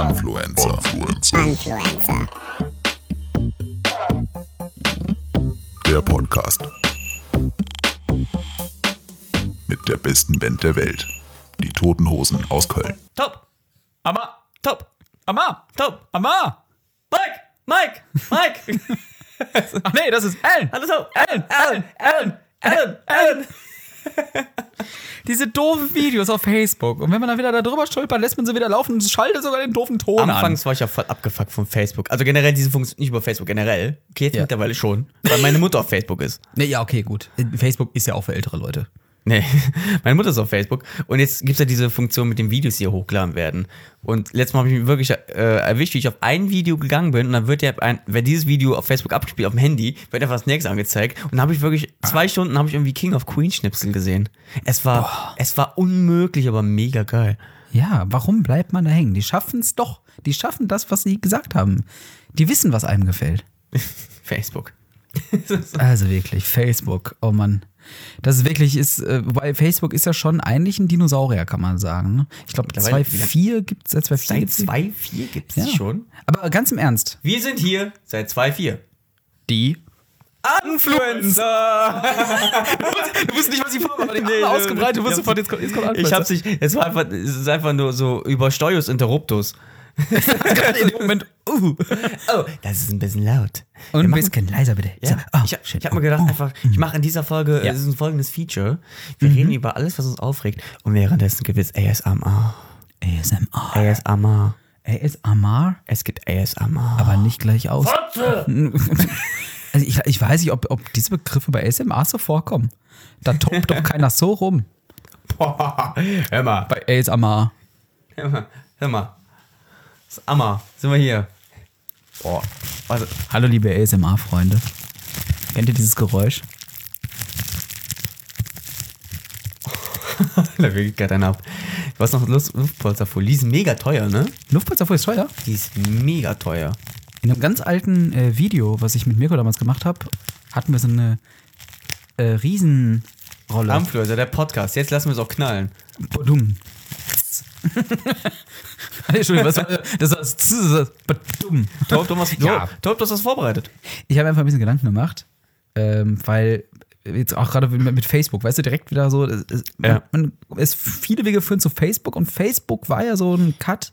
Influencer. Influencer. Der Podcast. Mit der besten Band der Welt. Die Toten Hosen aus Köln. Top. Amma. Top. Amma. Top. Amma. Mike. Mike. Mike. Ach nee, das ist Alan. Hallo so. Alan. Alan. Alan. Alan. Alan. Diese doofen Videos auf Facebook. Und wenn man dann wieder da drüber stolpert, lässt man sie wieder laufen und schaltet sogar den doofen Ton an. Anfangs war ich ja voll abgefuckt von Facebook. Also generell diese Funktion, nicht über Facebook, generell. Okay, jetzt Ja. mittlerweile schon. Weil meine Mutter auf Facebook ist. Nee, ja, okay, gut. Facebook ist ja auch für ältere Leute. Nee, meine Mutter ist auf Facebook. Und jetzt gibt es ja diese Funktion mit den Videos, die hier hochgeladen werden. Und letztes Mal habe ich mich wirklich äh, erwischt, wie ich auf ein Video gegangen bin und dann wird ja ein, wenn dieses Video auf Facebook abgespielt, auf dem Handy, wird einfach das nächste angezeigt. Und dann habe ich wirklich zwei Stunden habe ich irgendwie King of Queen Schnipsel gesehen. Es war, es war unmöglich, aber mega geil. Ja, warum bleibt man da hängen? Die schaffen es doch. Die schaffen das, was sie gesagt haben. Die wissen, was einem gefällt. Facebook. Also wirklich, Facebook, oh Mann. Das ist wirklich ist, äh, wobei Facebook ist ja schon eigentlich ein Dinosaurier, kann man sagen. ne? Ich glaube, Mittlerweile, 2.4 gibt es, seit 2.4 Seit gibt's die? 2.4 gibt es Ja. schon. Aber ganz im Ernst, Wir sind hier seit 2.4. die. Influencer! Du wusstest nicht, was ich vorhabe, aber die Nee, ausgebreitet, du ich wusstest sofort, jetzt kommt, jetzt kommt Ich hab's nicht, es war einfach, es ist einfach nur so über Steuerus Interruptus. gerade in dem Moment, uh. Oh, das ist ein bisschen laut. Und ein bisschen leiser bitte. Ja, So, oh, ich, hab- habe mir gedacht, einfach, ich mache in dieser Folge, Ja. es ist ein folgendes Feature. Wir reden über alles, was uns aufregt. Und währenddessen gibt es ASMR. ASMR. ASMR. ASMR, Es gibt ASMR. aber nicht gleich aus. Also ich, ich weiß nicht, ob, ob diese Begriffe bei ASMR so vorkommen. Da tobt doch keiner so rum Boah, hör mal, bei ASMR. hör mal, hör mal. Ist Ammer, sind wir hier. Boah, also, Hallo liebe ASMR-Freunde. Kennt ihr dieses Geräusch? da will ich gerade einen ab. Hast noch Luft, Luftpolsterfolie. Die ist mega teuer, ne? Luftpolsterfolie ist teuer. Die ist mega teuer. In einem ganz alten äh, Video, was ich mit Mirko damals gemacht habe, hatten wir so eine äh, Riesenrolle. Influencer, der Podcast. Jetzt lassen wir es auch knallen. Badum. Entschuldigung, was war das? war. Top, du hast, Ja. Top, du hast das vorbereitet. Ich habe einfach ein bisschen Gedanken gemacht, ähm, weil jetzt auch gerade mit Facebook, weißt du, direkt wieder so, es, es, Ja. man, es viele Wege führen zu Facebook und Facebook war ja so ein Cut,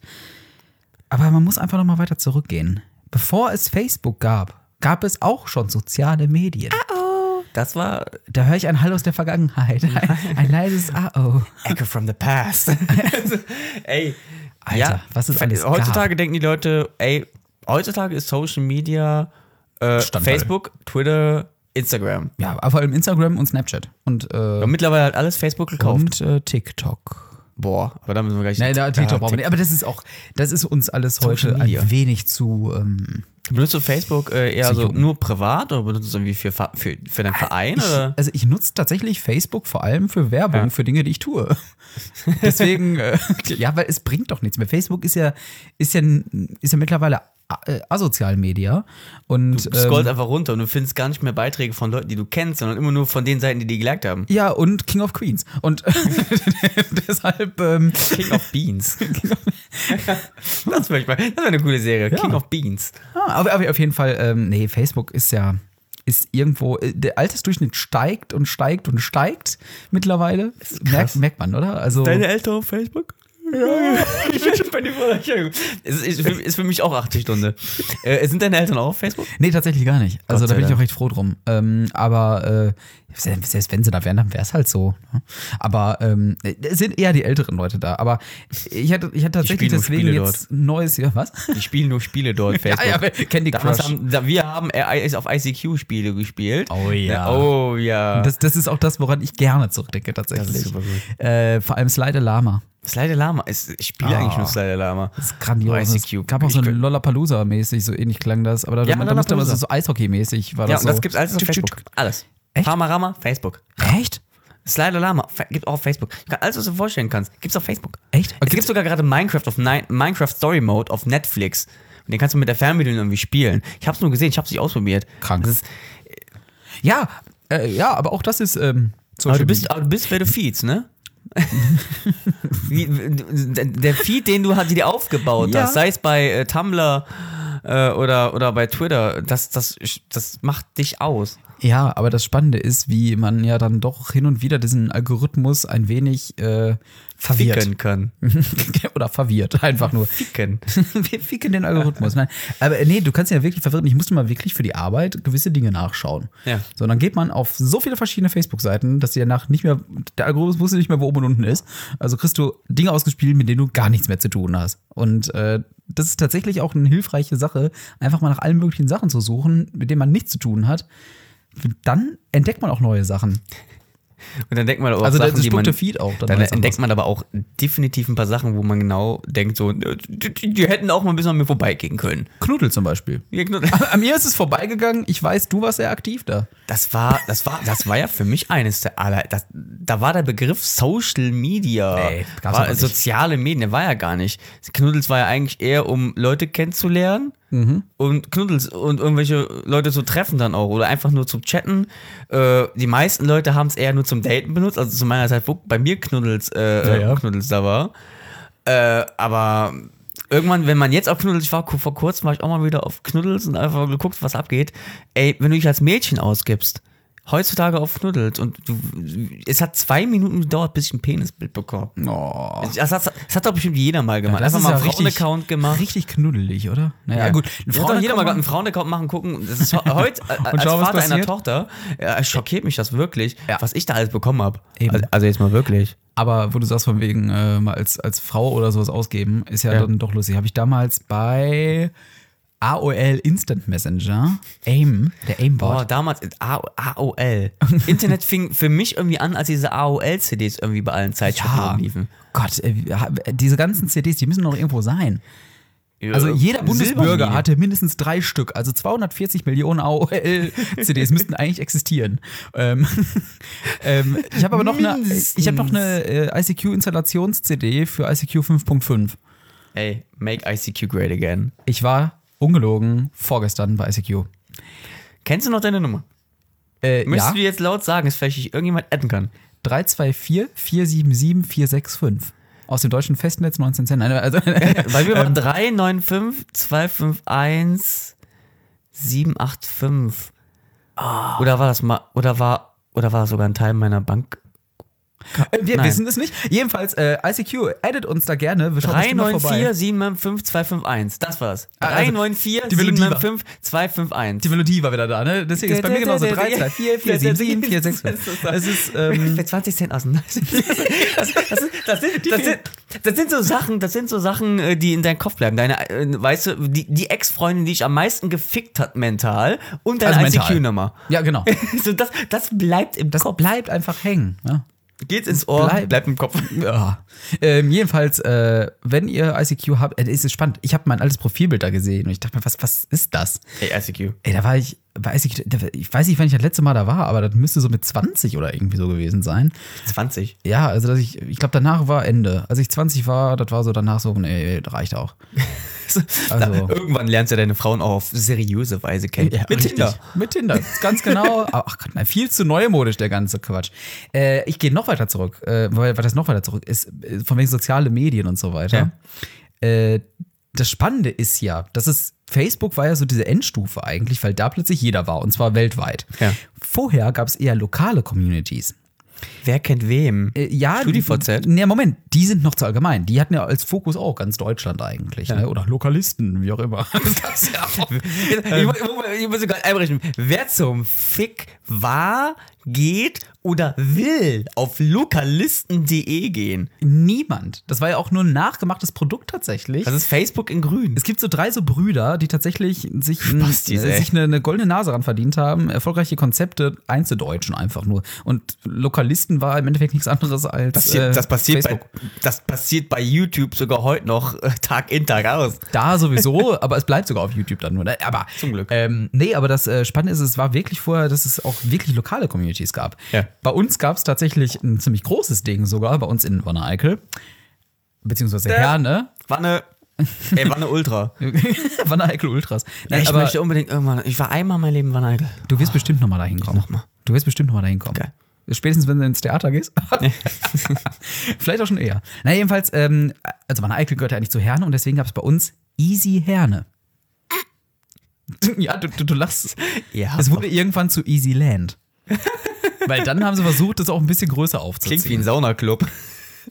aber man muss einfach noch mal weiter zurückgehen. Bevor es Facebook gab, gab es auch schon soziale Medien. Das war Da höre ich ein Hallo aus der Vergangenheit, ein, ein leises Ah-Oh. Echo from the past. ey, Alter, was es alles Heutzutage denken die Leute, ey, heutzutage ist Social Media äh. Facebook, Twitter, Instagram. Ja, aber vor allem Instagram und Snapchat und, äh, Und mittlerweile hat alles Facebook gekauft. und äh, TikTok. Boah, aber da müssen wir gleich. Nein, da, TikTok Ja, brauchen wir nicht. Aber das ist auch, das ist uns alles heute ein wenig zu. Ähm, Benutzt du Facebook äh, eher so nur privat oder benutzt du es irgendwie für, für, für deinen Verein? ich, also ich nutze tatsächlich Facebook vor allem für Werbung, Ja. für Dinge, die ich tue. Deswegen, äh, ja, weil es bringt doch nichts mehr. Facebook ist ja, ist ja, ist ja mittlerweile äh, Asozialmedia. Und Du scrollst ähm, einfach runter und du findest gar nicht mehr Beiträge von Leuten, die du kennst, sondern immer nur von den Seiten, die die geliked haben. ja, und King of Queens. Und deshalb, ähm, King of Beans. das wäre wär eine coole Serie. King of Beans. Ah, aber, aber auf jeden Fall, ähm, nee, Facebook ist ja ist irgendwo, äh, der Altersdurchschnitt steigt und steigt und steigt mittlerweile. Merkt, merkt man, oder? Also, Eltern auf Facebook? Ja, ich bin schon bei dir. Es ist, ist, für, mich auch 80 Stunden. Äh, sind deine Eltern auch auf Facebook? nee, tatsächlich gar nicht. Also da bin ich auch recht froh drum. Ähm, aber äh, selbst wenn sie da wären, dann wäre es halt so. ne? Aber ähm, es sind eher die älteren Leute da. Aber ich hatte, ich hatte tatsächlich deswegen Spiele jetzt ein neues Jahr. Was? Die spielen nur Spiele dort, Facebook. ja, Candy Damals Crush. haben, da, wir haben äh, auf ICQ Spiele gespielt. Oh ja. Oh ja. Das, das ist auch das, woran ich gerne zurückdenke, tatsächlich. Äh, vor allem Slide Lama. Slide Lama. Ist, ich spiele Ah. eigentlich nur Slide Lama. Das ist grandios. Es gab auch so ein Lollapalooza-mäßig, so ähnlich klang das. Aber da, Ja, da musste man so, Eishockey-mäßig war Ja, das und so. das gibt's alles auf Facebook. Alles. Echt? Farmarama, Facebook. Echt? Slider Lama, gibt auch auf Facebook. Alles, was du dir vorstellen kannst, gibt's auf Facebook. Echt? Es gibt sogar gerade Minecraft auf Ni Minecraft Story Mode auf Netflix. Und den kannst du mit der Fernbedienung irgendwie spielen. Ich hab's nur gesehen, ich hab's nicht ausprobiert. Krank. Ist, Ja, äh, ja, aber auch das ist ähm, aber du bist, aber du bist, wer du feeds, ne? Der Feed, den du dir aufgebaut Ja. hast, sei es bei äh, Tumblr äh, oder, oder bei Twitter, das, das, das macht dich aus. Ja, aber das Spannende ist, wie man ja dann doch hin und wieder diesen Algorithmus ein wenig äh, verwirrt. Ficken können. Oder verwirrt, einfach nur. Ficken. Wir ficken den Algorithmus. Nein. Aber äh, nee, du kannst ihn ja wirklich verwirren. Ich musste mal wirklich für die Arbeit gewisse Dinge nachschauen. Ja. So, dann geht man auf so viele verschiedene Facebook-Seiten, dass dir danach nicht mehr, der Algorithmus wusste nicht mehr, wo oben und unten ist. Also kriegst du Dinge ausgespielt, mit denen du gar nichts mehr zu tun hast. Und äh, das ist tatsächlich auch eine hilfreiche Sache, einfach mal nach allen möglichen Sachen zu suchen, mit denen man nichts zu tun hat. Dann entdeckt man auch neue Sachen. Und dann denkt man auch Also Sachen, das man, Feed auch. Dann Dann entdeckt man aber auch definitiv ein paar Sachen, wo man genau denkt, so, die, die, hätten auch mal ein bisschen an mir vorbeigehen können. Knuddel zum Beispiel. Wie Knut- An mir ist es vorbeigegangen. Ich weiß, du warst sehr aktiv da. Das war, das war, das war ja für mich eines der aller. Das, da war der Begriff Social Media. Nee, war, soziale Medien, der war ja gar nicht. Knuddels war ja eigentlich eher, um Leute kennenzulernen. Mhm. Und Knuddels und irgendwelche Leute zu treffen dann auch oder einfach nur zum Chatten. Äh, die meisten Leute haben es eher nur zum Daten benutzt, also zu meiner Zeit, wo bei mir Knuddels, äh, Ja, ja. Knuddels da war. Äh, aber irgendwann, wenn man jetzt auf Knuddels, ich war vor kurzem, war ich auch mal wieder auf Knuddels und einfach geguckt, was abgeht. Ey, wenn du dich als Mädchen ausgibst, heutzutage auf Knuddels und du, es hat zwei Minuten gedauert, bis ich ein Penisbild bekomme. Oh. Das hat, das hat doch bestimmt jeder mal gemacht. Das einfach ist mal ja einen richtig- Frauenaccount gemacht. Richtig knuddelig, oder? Naja, gut. Ein Frau hat jeder mal einen Frauenaccount machen, gucken. Das ist heute äh, als schau, Vater einer. Tochter äh, schockiert mich das wirklich, Ja. was ich da alles bekommen habe. Also, also jetzt mal wirklich. Aber wo du sagst, von wegen äh, mal als, als Frau oder sowas ausgeben, ist ja, Ja. dann doch lustig. Habe ich damals bei AOL Instant Messenger, AIM, der AIM-Bot. damals äh, A AOL. Internet fing für mich irgendwie an, als diese AOL-CDs irgendwie bei allen Zeitschriften Ja, liefen. Gott, äh, diese ganzen CDs, die müssen doch irgendwo sein. Also jeder Bundesbürger hatte mindestens drei Stück, also 240 Millionen AOL-CDs müssten eigentlich existieren. Ähm, ähm, ich habe aber noch eine, ich habe noch eine äh, ICQ-Installations-CD für ICQ 5.5. Ey, make ICQ great again. Ich war ungelogen vorgestern bei ICQ. Kennst du noch deine Nummer? Äh, Möchtest ja, du jetzt laut sagen, dass vielleicht dich irgendjemand adden kann? 324 477 465. Aus dem deutschen Festnetz 1910. Nein, also, Weil wir waren 395 251 785. Ah. Oder war das mal, oder war, oder war das sogar ein Teil meiner Bank? Äh, wir Nein. wissen es nicht. Jedenfalls, äh, ICQ, addet uns da gerne. Wir schauen bestimmt mal 394 795 251. Das war's. Ah, also, 394 die Melodie war- 795 251. Die Melodie war wieder da, ne? Deswegen ist bei mir genauso 3, 2, 4, 4, 7, 7, 4, 6, 5. Es ist, ähm, Für 20 Cent aus. Das, das, das, sind, das, sind, das, das so Sachen, das sind so Sachen, äh, die in deinem Kopf bleiben. Deine, äh, weißt du, die, die Ex-Freundin, die dich am meisten gefickt hat mental und deine Also. ICQ-Nummer. ja, genau. So, das, das bleibt im Das Kopf. bleibt einfach hängen. Ja. Geht's ins Ohr, bleibt- bleibt im Kopf. Ja. Ähm, jedenfalls, äh, wenn ihr ICQ habt, äh, ist es spannend. Ich habe mein altes Profilbild da gesehen und ich dachte mir, was, was ist das? Ey, ICQ. Ey, da war ich, bei ICQ, da, ich weiß nicht, wann ich das letzte Mal da war, aber das müsste so mit 20 oder irgendwie so gewesen sein. 20. Ja, also dass ich, ich glaube, danach war Ende. Als ich 20 war, das war so danach so, nee, das reicht auch. Also- Da, irgendwann lernst du deine Frauen auch auf seriöse Weise kennen. Ja, Mit richtig. Tinder. Mit Tinder, ganz genau. Ach Gott, nein, viel zu neumodisch, der ganze Quatsch. Äh, ich gehe noch weiter zurück, äh, weil, weil das noch weiter zurück ist, von wegen soziale Medien und so weiter. Äh, das Spannende ist ja, dass es, Facebook war ja so diese Endstufe eigentlich, weil da plötzlich jeder war und zwar weltweit. Ja. Vorher gab es eher lokale Communities. Wer kennt wem? Äh, ja, StudiVZ? Ne, Moment, die sind noch zu allgemein. Die hatten ja als Fokus auch ganz Deutschland eigentlich. Ne? Oder Lokalisten, wie auch immer. Das ja auch. ich, mu- ich muss sogar einbrechen. Wer zum Fick war, geht oder will auf lokalisten.de gehen? Niemand. Das war ja auch nur ein nachgemachtes Produkt tatsächlich. Das ist Facebook in grün. es gibt so drei so Brüder, die tatsächlich sich, Spastis, äh, sich eine, eine goldene Nase ran verdient haben, erfolgreiche Konzepte einzudeutschen einfach nur. Und Lokalisten war im Endeffekt nichts anderes als Passiert, äh, das, passiert bei, Facebook. das passiert bei YouTube sogar heute noch äh, Tag in, Tag aus. Da sowieso, aber es bleibt sogar auf YouTube dann nur. Ne? Aber, Zum Glück. Ähm, nee, aber das äh, Spannende ist, es war wirklich vorher, dass es auch wirklich lokale Communities gab. Ja. Bei uns gab es tatsächlich ein ziemlich großes Ding sogar, bei uns in Wanne-Eickel. Beziehungsweise Herne. Wanne, ey, Wanne Ultra. Wanne-Eickel Ultras. Ja, Nein, ich aber möchte unbedingt irgendwann, ich war einmal mein Leben Wanne Eickel. du wirst bestimmt nochmal dahin kommen. Noch mal. Du wirst bestimmt nochmal dahin kommen. Geil. Spätestens, wenn du ins Theater gehst. Vielleicht auch schon eher. Na, jedenfalls, ähm, also meine Eickel gehört ja eigentlich zu Herne und deswegen gab es bei uns Easy Herne. Ja, du, du, du lachst. Ja, es wurde irgendwann zu Easy Land. Weil dann haben sie versucht, das auch ein bisschen größer aufzuziehen. Klingt wie ein Saunaclub.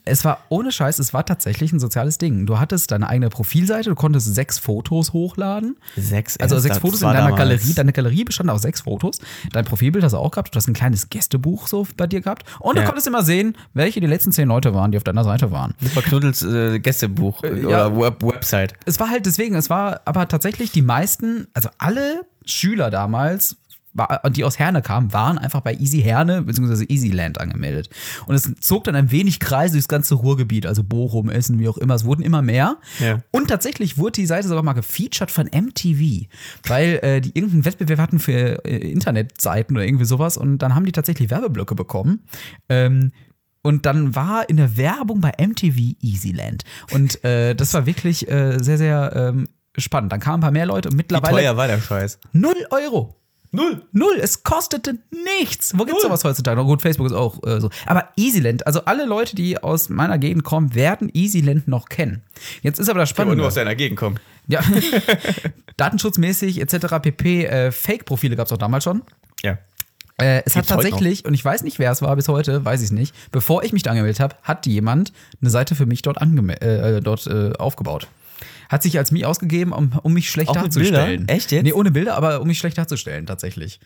Es war ohne Scheiß, es war tatsächlich ein soziales Ding. Du hattest deine eigene Profilseite, du konntest sechs Fotos hochladen. Sechs, Also sechs Fotos in deiner damals. Galerie. Deine Galerie bestand aus sechs Fotos. Dein Profilbild hast du auch gehabt. Du hast ein kleines Gästebuch so bei dir gehabt. Und du Ja. konntest immer sehen, welche die letzten zehn Leute waren, die auf deiner Seite waren. Das war Knuddels äh, Gästebuch ja. oder Web Website. Es war halt deswegen, es war aber tatsächlich die meisten, also alle Schüler damals, war- die aus Herne kamen, waren einfach bei Easy Herne bzw. Easyland angemeldet. Und es zog dann ein wenig Kreise durchs ganze Ruhrgebiet, also Bochum, Essen, wie auch immer. Es wurden immer mehr. Ja. Und tatsächlich wurde die Seite sogar mal gefeatured von MTV, weil äh, die irgendeinen Wettbewerb hatten für äh, Internetseiten oder irgendwie sowas. Und dann haben die tatsächlich Werbeblöcke bekommen. Ähm, und dann war in der Werbung bei MTV Easyland. Und äh, das war wirklich äh, sehr, sehr ähm, spannend. Dann kamen ein paar mehr Leute und Wie mittlerweile teuer war der Scheiß? null Euro. Null. Null, es kostete nichts. Wo gibt's sowas heutzutage? noch? gut, Facebook ist auch äh, so. Aber Easyland, also alle Leute, die aus meiner Gegend kommen, werden Easyland noch kennen. Jetzt ist aber das Aber Spannende. nur aus deiner Gegend kommen. Ja. Datenschutzmäßig etc. pp. Äh, Fake-Profile gab es auch damals schon. Ja. Äh, es hat Gibt's heute tatsächlich, und ich weiß nicht, wer es war bis heute, weiß ich es nicht, bevor ich mich da angemeldet habe, hat jemand eine Seite für mich dort, angeme äh, dort äh, aufgebaut. Hat sich als mich ausgegeben, um, um mich schlecht Auch mit darzustellen. Bildern? Echt jetzt? Nee, ohne Bilder, aber um mich schlecht darzustellen, tatsächlich.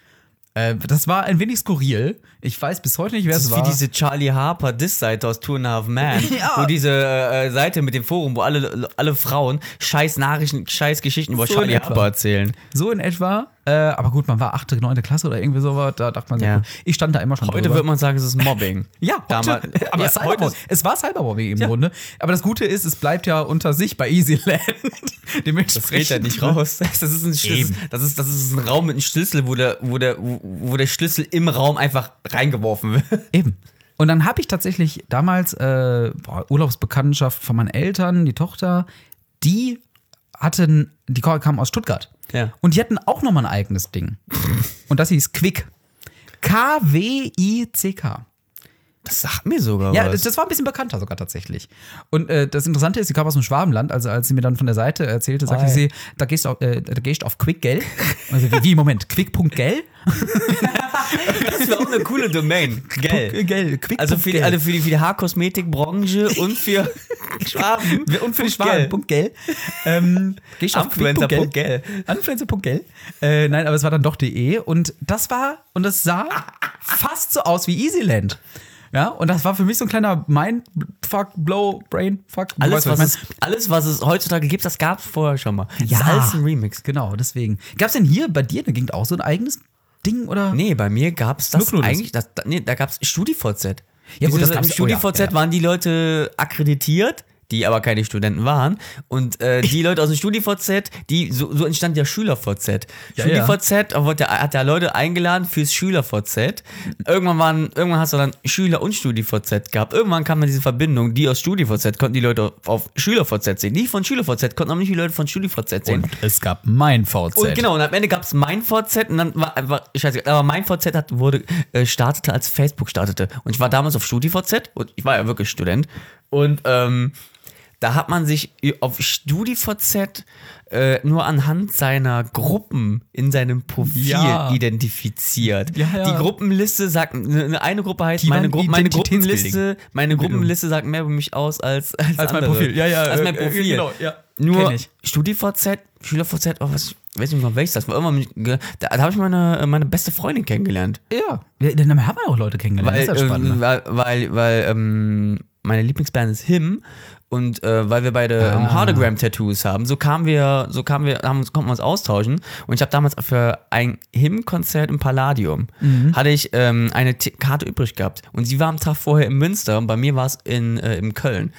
Äh, das war ein wenig skurril. Ich weiß bis heute nicht, wer Das es ist war. wie diese Charlie Harper Diss-Seite aus Two and a Half Man. Ja. Wo diese äh, Seite mit dem Forum, wo alle, alle Frauen scheiß Nachrichten, scheiß Geschichten über So in Charlie. Harper erzählen. so in etwa. Äh, aber gut, man war 8., 9. Klasse oder irgendwie sowas. Da dachte man sich, Ja. gut, ich stand da immer schon Heute wird man sagen, es ist Mobbing. Ja, heute, Damals- aber ja, Cybermobbing. heute es war Cybermobbing im Grunde. Aber das Gute ist, es bleibt ja unter sich bei Easyland. Dementsprechend. Das geht ja nicht raus. Das ist ein Schlüssel. Das ist, das ist ein Raum mit einem Schlüssel, wo der, wo der, wo der Schlüssel im Raum einfach reingeworfen wird. Eben. Und dann habe ich tatsächlich damals äh, Urlaubsbekanntschaft von meinen Eltern, die Tochter, die hatten, die kam aus Stuttgart. Ja. Und die hatten auch nochmal ein eigenes Ding. Und das hieß Quick. K-W-I-C-K. Das sagt mir sogar Ja, was. das, das war ein bisschen bekannter sogar tatsächlich. Und äh, das Interessante ist, sie kam aus dem Schwabenland, also als sie mir dann von der Seite erzählte, sagte Oi. sie, da gehst du auf, äh, da gehst du auf Quick, gell? Also wie, wie Moment, Quick.gell? das wäre auch eine coole Domain. Gell. Gell, Quick. Also für die, also für die, für die Haarkosmetikbranche und für Schwaben. und für die Schwaben. Punkt gell. Ähm. Quick.gell? Influencer.gell. Äh, nein, aber es war dann doch de und das war, und das sah fast so aus wie Easyland. Ja, und das war für mich so ein kleiner Mindfuck, Blow, Brain, Fuck. Alles was, ich es, alles, was es heutzutage gibt, das gab es vorher schon mal. Das Ja. ist alles ein Remix. Genau, deswegen. Gab es denn hier bei dir der Gegend auch so ein eigenes Ding oder? Nee, bei mir gab es das Nur Knuddels. eigentlich, das, nee, da gab es StudiVZ. Ja, gut, das Im StudiVZ ja, ja. waren die Leute akkreditiert, die aber keine Studenten waren. Und äh, die Leute aus dem StudiVZ, die, so, so entstand ja SchülerVZ. Ja, ja. StudiVZ wurde hat ja Leute eingeladen fürs SchülerVZ. Irgendwann waren, irgendwann hast du dann Schüler und StudiVZ gehabt. Irgendwann kam dann diese Verbindung, die aus StudiVZ konnten die Leute auf SchülerVZ sehen. Die von SchülerVZ konnten auch nicht die Leute von StudiVZ sehen. Und es gab mein VZ. Und genau, und am Ende gab es mein VZ und dann war einfach, scheiße, aber mein VZ hat, wurde, äh, startete, als Facebook startete. Und ich war damals auf StudiVZ und ich war ja wirklich Student. Und ähm, da hat man sich auf StudiVZ äh, nur anhand seiner Gruppen in seinem Profil Ja. identifiziert. Ja, ja. Die Gruppenliste sagt, eine eine Gruppe heißt, meine, Gru meine. Gruppenliste, meine Gruppenliste sagt mehr über mich aus als, als, Als mein. Profil. Ja, ja, Als mein äh, Profil. genau, ja. Nur. StudiVZ, SchülerVZ, oh, was, ich weiß nicht mal welches das war. Irgendwann, da, da habe ich meine, meine beste Freundin kennengelernt. Ja. ja. Dann haben wir auch Leute kennengelernt. Weil, das ist ja spannend. ähm, weil, weil, weil ähm, meine Lieblingsband ist Him und äh, weil wir beide ähm, Ah. Hardogram-Tattoos haben, so kamen wir, so kamen wir, haben, uns- konnten wir uns austauschen. Und ich habe damals für ein Him-Konzert im Palladium Mhm. hatte ich ähm, eine T Karte übrig gehabt. Und sie war am Tag vorher in Münster und bei mir war es in, äh, in Köln.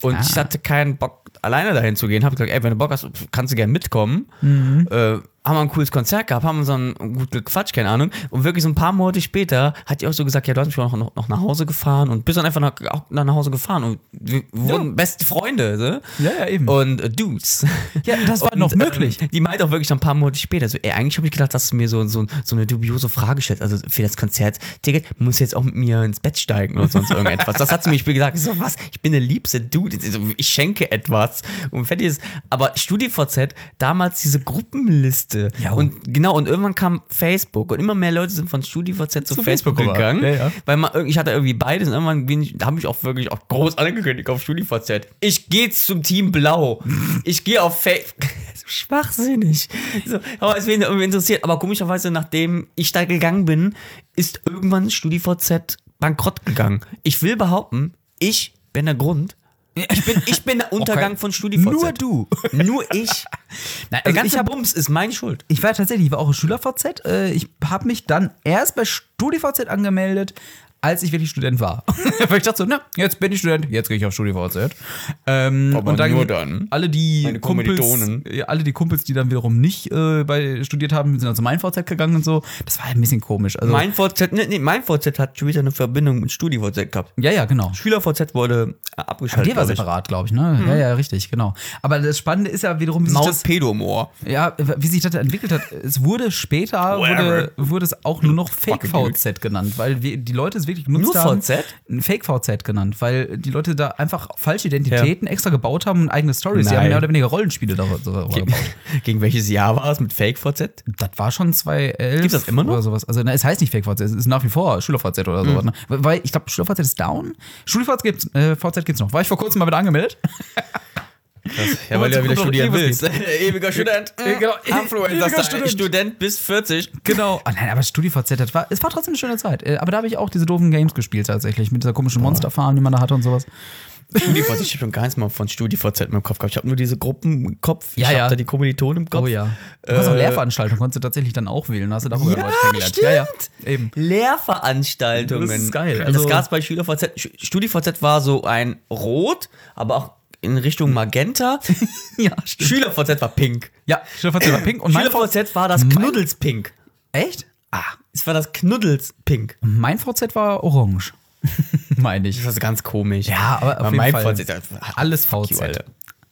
Und Ah. ich hatte keinen Bock, alleine dahin zu gehen. Hab gesagt, ey, wenn du Bock hast, kannst du gerne mitkommen. Mhm. Äh, haben wir ein cooles Konzert gehabt, haben so ein gut gequatscht, keine Ahnung. Und wirklich so ein paar Monate später hat die auch so gesagt, ja, du hast mich auch noch, noch nach Hause gefahren und bist dann einfach nach, auch nach Hause gefahren und wir wurden beste Freunde, so. Ja, ja, eben. Und äh, Dudes. Ja, das war Und, noch möglich. Ähm, die meinte auch wirklich noch ein paar Monate später, so, ey, eigentlich habe ich gedacht, dass du mir so, so, so eine dubiose Frage stellst. Also für das Konzertticket musst du jetzt auch mit mir ins Bett steigen oder sonst irgendetwas. Das hat sie mir gesagt. Ich so, was? Ich bin der liebste Dude. Ich schenke etwas. Und fertig ist. Aber StudiVZ, damals diese Gruppenliste. Ja. Und genau, und irgendwann kam Facebook und immer mehr Leute sind von StudiVZ zu, Zu Facebook, Facebook gegangen. Ja, ja. Weil man, ich hatte irgendwie beides und irgendwann bin ich, da habe ich auch wirklich auch groß angekündigt auf StudiVZ. Ich gehe zum Team Blau. Ich gehe auf Facebook. Schwachsinnig. So, aber es wäre irgendwie interessiert. Aber komischerweise, nachdem ich da gegangen bin, ist irgendwann StudiVZ bankrott gegangen. Ich will behaupten, ich bin der Grund. Ich bin, ich bin der Untergang von StudiVZ. Nur du. Nur ich. Nein, Der also ganze ich hab, Bums ist meine Schuld. ich war tatsächlich, ich war auch Schüler-VZ. Äh, Ich habe mich dann erst bei StudiVZ angemeldet, als ich wirklich Student war. Weil ich dachte so, na, jetzt bin ich Student, jetzt gehe ich auf StudiVZ. Ähm, Aber nur dann. Alle die Meine Kumpels, alle die Kumpels, die dann wiederum nicht äh, bei studiert haben, sind dann zu meinem VZ gegangen und so. Das war ein bisschen komisch. Also, Mein VZ, nee, nee, mein VZ hat schon wieder eine Verbindung mit StudiVZ gehabt. ja, ja, genau. SchülerVZ wurde äh, Aber abgeschaltet. der war glaub separat, glaube ich, ne? Ja, ja, richtig, genau. Aber das Spannende ist ja wiederum, wie sich Maus das, Pedomor. ja, wie sich das entwickelt hat. Es wurde später, wurde, wurde es auch nur noch Fake-VZ genannt, weil die Leute es wirklich genutzt Nur haben. VZ? Fake-VZ genannt, weil die Leute da einfach falsche Identitäten extra gebaut haben und eigene Stories. Nein. haben mehr oder weniger Rollenspiele darüber gebaut. gegen welches Jahr war es mit Fake-VZ? Das war schon 2011. Gibt's das immer noch? Oder sowas. Also, na, es heißt nicht Fake-VZ, es ist nach wie vor Schüler-VZ oder Mhm. sowas. Ne? Weil ich glaube, Schüler-VZ ist down. Schul-VZ gibt's, äh, VZ gibt's noch. War ich vor kurzem mal wieder angemeldet. Ja, weil du ja wieder studieren willst. Ewiger Student. Äh, genau, Influencer. Student. Student bis 40. Genau. Oh nein, aber StudiVZ, das war, es war trotzdem eine schöne Zeit. Äh, Aber da habe ich auch diese doofen Games gespielt tatsächlich, mit dieser komischen Monsterfarm, die man da hatte und sowas. StudiVZ, ich habe schon gar nichts mal von StudiVZ meinem Kopf gehabt. Ich habe nur diese Gruppen im Kopf. Ja, ich ja. habe da die Kommilitonen im Kopf. Oh ja. Du hast auch Äh, Lehrveranstaltungen, konntest du tatsächlich dann auch wählen. Hast du darüber Ja, Leute kennengelernt. stimmt. Ja, ja. Eben. Lehrveranstaltungen. Das ist geil. Also, Also- das gab es bei StudiVZ. StudiVZ war so ein Rot, aber auch in Richtung Magenta. Ja, stimmt. SchülerVZ war pink. Ja, StudiVZ war pink und mein SchülerVZ war das mein- Knuddelspink. Echt? Ah, Es war das Knuddelspink. mein VZ war orange. Meine ich. Das ist ganz komisch. Ja, aber auf jeden meinem Fall. VZ, Alles you, VZ.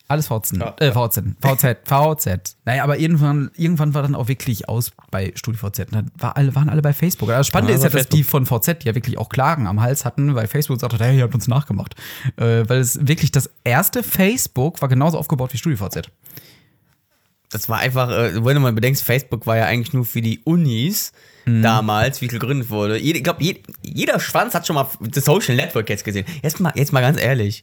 Alles VZ. Ja. Äh, VZ. VZ. VZ. Naja, aber irgendwann, irgendwann war dann auch wirklich aus bei StudiVZ. Da war alle, waren alle bei Facebook. Das Spannende Ja, ist ja, dass die von VZ ja wirklich auch Klagen am Hals hatten, weil Facebook sagte, hey, ihr habt uns nachgemacht. Äh, weil es wirklich das erste Facebook war genauso aufgebaut wie StudiVZ. Das war einfach, äh, wenn du mal bedenkst, Facebook war ja eigentlich nur für die Unis Mhm. damals, wie es gegründet wurde. Ich glaube, jeder Schwanz hat schon mal das Social Network jetzt gesehen. Jetzt mal, jetzt mal ganz ehrlich.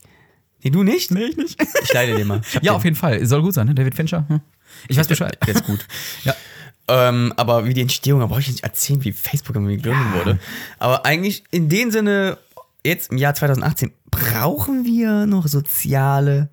Nee, du nicht? Nee, ich nicht. Ich leide dir mal. Ja, den- auf jeden Fall. Soll gut sein, ne? David Fincher. Hm. Ich weiß Bescheid. Der ist gut. Ja. Ähm, aber wie die Entstehung, da brauche ich nicht erzählen, wie Facebook irgendwie gegründet wurde. Aber eigentlich in dem Sinne, jetzt im Jahr 2018, brauchen wir noch soziale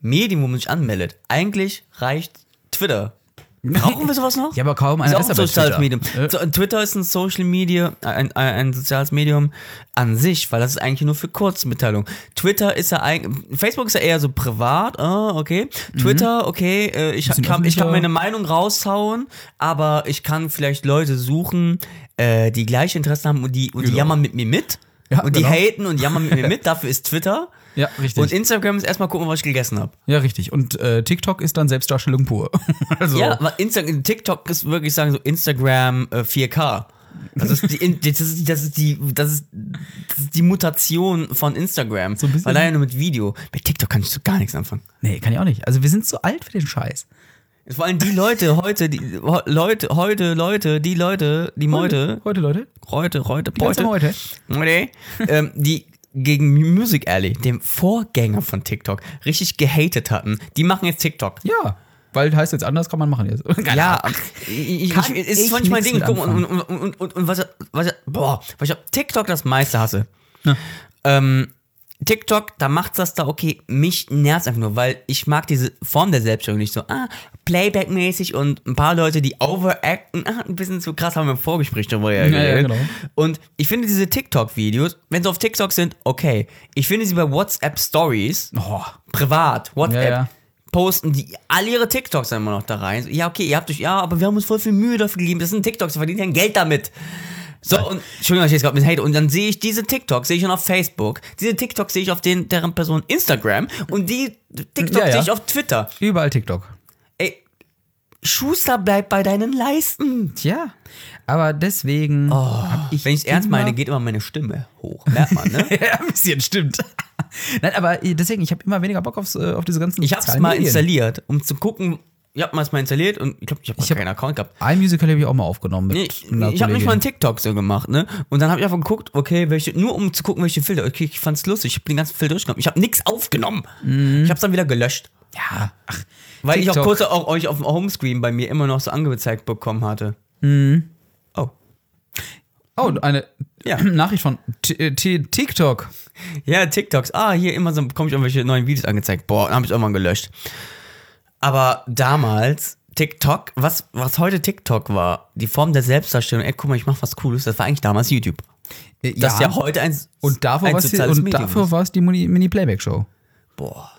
Medien, wo man sich anmeldet. Eigentlich reicht Twitter. Brauchen wir sowas noch? Ja, aber kaum Ist einer ist ein soziales Twitter. Medium. Äh. Twitter ist ein Social Media, ein, ein, ein soziales Medium an sich, weil das ist eigentlich nur für Kurzmitteilungen. Twitter ist ja eigentlich, Facebook ist ja eher so privat, ah, okay. Twitter, okay, äh, ich kann, ich kann meine Meinung raushauen, aber ich kann vielleicht Leute suchen, äh, die gleiche Interessen haben und die, und die Genau. jammern mit mir mit. Ja, und die genau. haten und jammern mit mir mit, dafür ist Twitter. Ja, richtig. Und Instagram ist erstmal gucken, was ich gegessen habe. ja, richtig. Und äh, TikTok ist dann Selbstdarstellung pur. also, Ja, aber Instagram, TikTok ist wirklich sagen so Instagram äh, 4K. Das ist die, das ist, das ist die, das ist, das ist die Mutation von Instagram. So ein bisschen- Alleine nur mit Video. Bei TikTok kann ich so gar nichts anfangen. Nee, kann ich auch nicht. Also wir sind zu alt für den Scheiß. Vor allem die Leute heute, die Leute, heute, Leute, die Leute, die Meute, Heute, Leute. heute, heute, heute, heute. heute, ähm, die gegen Music Alley, dem Vorgänger von TikTok, richtig gehatet hatten. Die machen jetzt TikTok. Ja. Weil heißt jetzt anders, kann man machen jetzt. Keine Ja, Ahnung. ich, ich, ich, ist zwar nicht mein Ding. Guck mal, und, und, und, und, was, was, boah, was ich auf TikTok das meiste hasse. Ähm, TikTok, da macht's das da okay. Mich nervt's einfach nur, weil ich mag diese Form der Selbstständigung nicht so, ah, Playback-mäßig und ein paar Leute, die overacten, ah, ein bisschen zu krass, haben wir im Vorgespräch darüber ja, ja, genau. Und ich finde diese TikTok-Videos, wenn sie auf TikTok sind, okay. Ich finde sie bei WhatsApp-Stories, Oh, privat, WhatsApp, Ja, ja. posten die all ihre TikToks dann immer noch da rein. So, ja, okay, ihr habt euch, ja, aber wir haben uns voll viel Mühe dafür gegeben. Das sind TikToks, wir verdienen kein Geld damit. So, und Entschuldigung, ich jetzt gerade mit Hate. Und dann sehe ich diese TikToks, sehe ich schon auf Facebook. Diese TikToks sehe ich auf den, deren Person Instagram. Und die TikToks Ja, ja. sehe ich auf Twitter. überall TikTok. Ey, Schuster bleibt bei deinen Leisten. Tja, aber deswegen hab ich Oh, Wenn ich es ernst meine, geht immer meine Stimme hoch. Merkt man, ne? ja, ein bisschen, stimmt. Nein, aber deswegen, ich habe immer weniger Bock aufs, äh, auf diese ganzen Ich habe es mal installiert, um zu gucken. Ich habe mal installiert und ich glaube, ich habe hab- keinen Account gehabt. iMusical habe ich auch mal aufgenommen mit Nee, ich habe nicht mal einen. TikTok so gemacht, ne? Und dann habe ich einfach geguckt, okay, welche, nur um zu gucken, welche Filter. Okay, ich fand's lustig, ich habe den ganzen Filter durchgenommen. Ich habe nichts aufgenommen. Ich habe es dann wieder gelöscht. Ja, ach, Weil ich auch TikTok. kurz auch euch auf dem Homescreen bei mir immer noch so angezeigt bekommen hatte. Oh. Oh, eine Ja. Nachricht von äh, TikTok. Ja, TikToks. Ah, hier immer so bekomme ich irgendwelche neuen Videos angezeigt. Boah, dann habe ich irgendwann gelöscht. Aber damals, TikTok, was, was heute TikTok war, die Form der Selbstdarstellung, ey, guck mal, ich mach was Cooles, das war eigentlich damals YouTube. Äh, Das ist ja heute ein, und war es die, dafür war es die Mini- Mini-Playback-Show. Boah.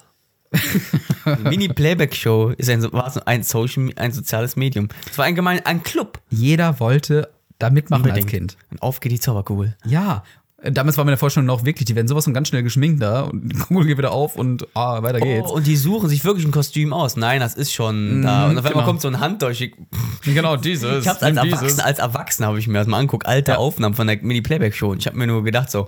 Mini-Playback-Show ist ein, war ein, Social, ein soziales Medium. Es war allgemein ein Club. Jeder wollte da mitmachen als Unbedingt. Kind. Und auf geht die Zauberkugel. Ja. Damals war meine Vorstellung noch wirklich, die werden sowas von ganz schnell geschminkt da und die Kugel geht wieder auf und ah, weiter geht's. Oh, und die suchen sich wirklich ein Kostüm aus. Nein, das ist schon da. Und auf einmal genau. kommt so ein Hand durch. Ich, Genau, dieses. ich hab's als Erwachsener, als Erwachsener habe ich mir das mal angeguckt, alte Ja. Aufnahmen von der Mini-Playback-Show. Und ich habe mir nur gedacht so,